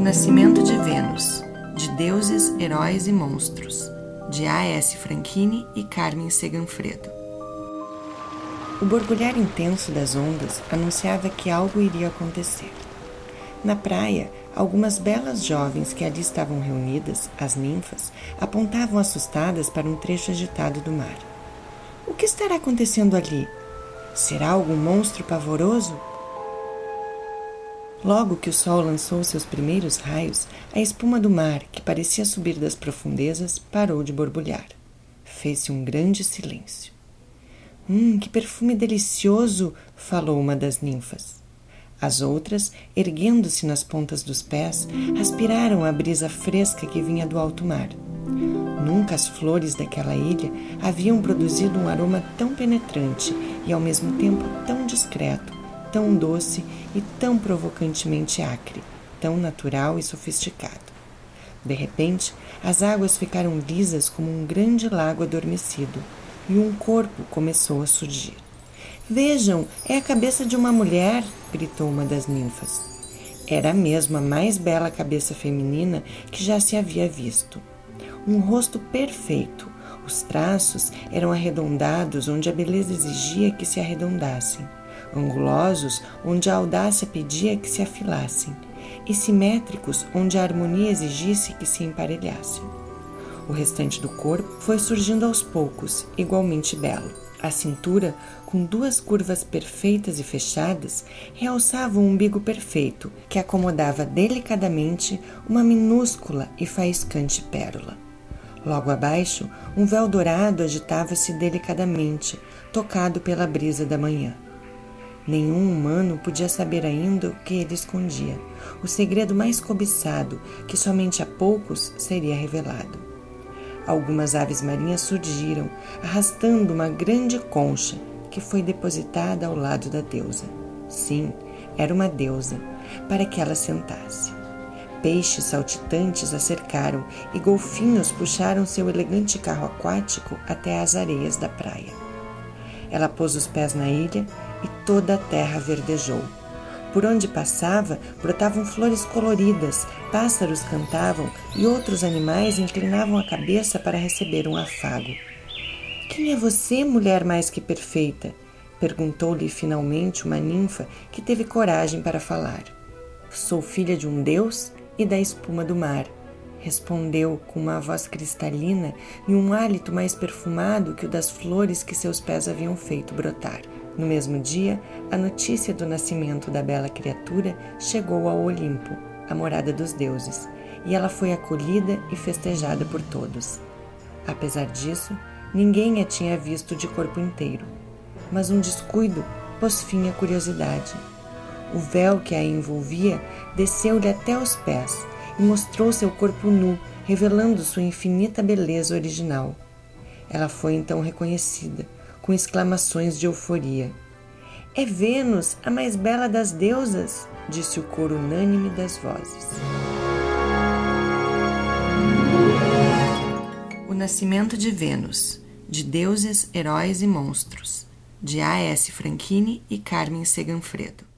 Nascimento de Vênus, de Deuses, Heróis e Monstros, de A.S. Franchini e Carmen Seganfredo. O borbulhar intenso das ondas anunciava que algo iria acontecer. Na praia, algumas belas jovens que ali estavam reunidas, as ninfas, apontavam assustadas para um trecho agitado do mar. O que estará acontecendo ali? Será algum monstro pavoroso? Logo que o sol lançou seus primeiros raios, a espuma do mar, que parecia subir das profundezas, parou de borbulhar. Fez-se um grande silêncio. Hum, que perfume delicioso! falou uma das ninfas. As outras, erguendo-se nas pontas dos pés, aspiraram a brisa fresca que vinha do alto mar. Nunca as flores daquela ilha haviam produzido um aroma tão penetrante e ao mesmo tempo tão discreto tão doce e tão provocantemente acre, tão natural e sofisticado. De repente, as águas ficaram lisas como um grande lago adormecido e um corpo começou a surgir. Vejam, é a cabeça de uma mulher! gritou uma das ninfas. Era mesmo a mais bela cabeça feminina que já se havia visto. Um rosto perfeito. Os traços eram arredondados onde a beleza exigia que se arredondassem angulosos onde a audácia pedia que se afilassem, e simétricos onde a harmonia exigisse que se emparelhassem. O restante do corpo foi surgindo aos poucos, igualmente belo. A cintura, com duas curvas perfeitas e fechadas, realçava um umbigo perfeito que acomodava delicadamente uma minúscula e faiscante pérola. Logo abaixo, um véu dourado agitava-se delicadamente, tocado pela brisa da manhã. Nenhum humano podia saber ainda o que ele escondia, o segredo mais cobiçado que somente a poucos seria revelado. Algumas aves marinhas surgiram, arrastando uma grande concha que foi depositada ao lado da deusa. Sim, era uma deusa, para que ela sentasse. Peixes saltitantes a cercaram e golfinhos puxaram seu elegante carro aquático até as areias da praia. Ela pôs os pés na ilha e toda a terra verdejou. Por onde passava, brotavam flores coloridas, pássaros cantavam e outros animais inclinavam a cabeça para receber um afago. Quem é você, mulher mais que perfeita? perguntou-lhe finalmente uma ninfa que teve coragem para falar. Sou filha de um deus e da espuma do mar, respondeu com uma voz cristalina e um hálito mais perfumado que o das flores que seus pés haviam feito brotar. No mesmo dia, a notícia do nascimento da bela criatura chegou ao Olimpo, a morada dos deuses, e ela foi acolhida e festejada por todos. Apesar disso, ninguém a tinha visto de corpo inteiro, mas um descuido pôs fim à curiosidade. O véu que a envolvia desceu-lhe até os pés e mostrou seu corpo nu, revelando sua infinita beleza original. Ela foi então reconhecida com exclamações de euforia. É Vênus, a mais bela das deusas, disse o coro unânime das vozes. O Nascimento de Vênus, de Deuses, Heróis e Monstros, de A.S. Franchini e Carmen Seganfredo.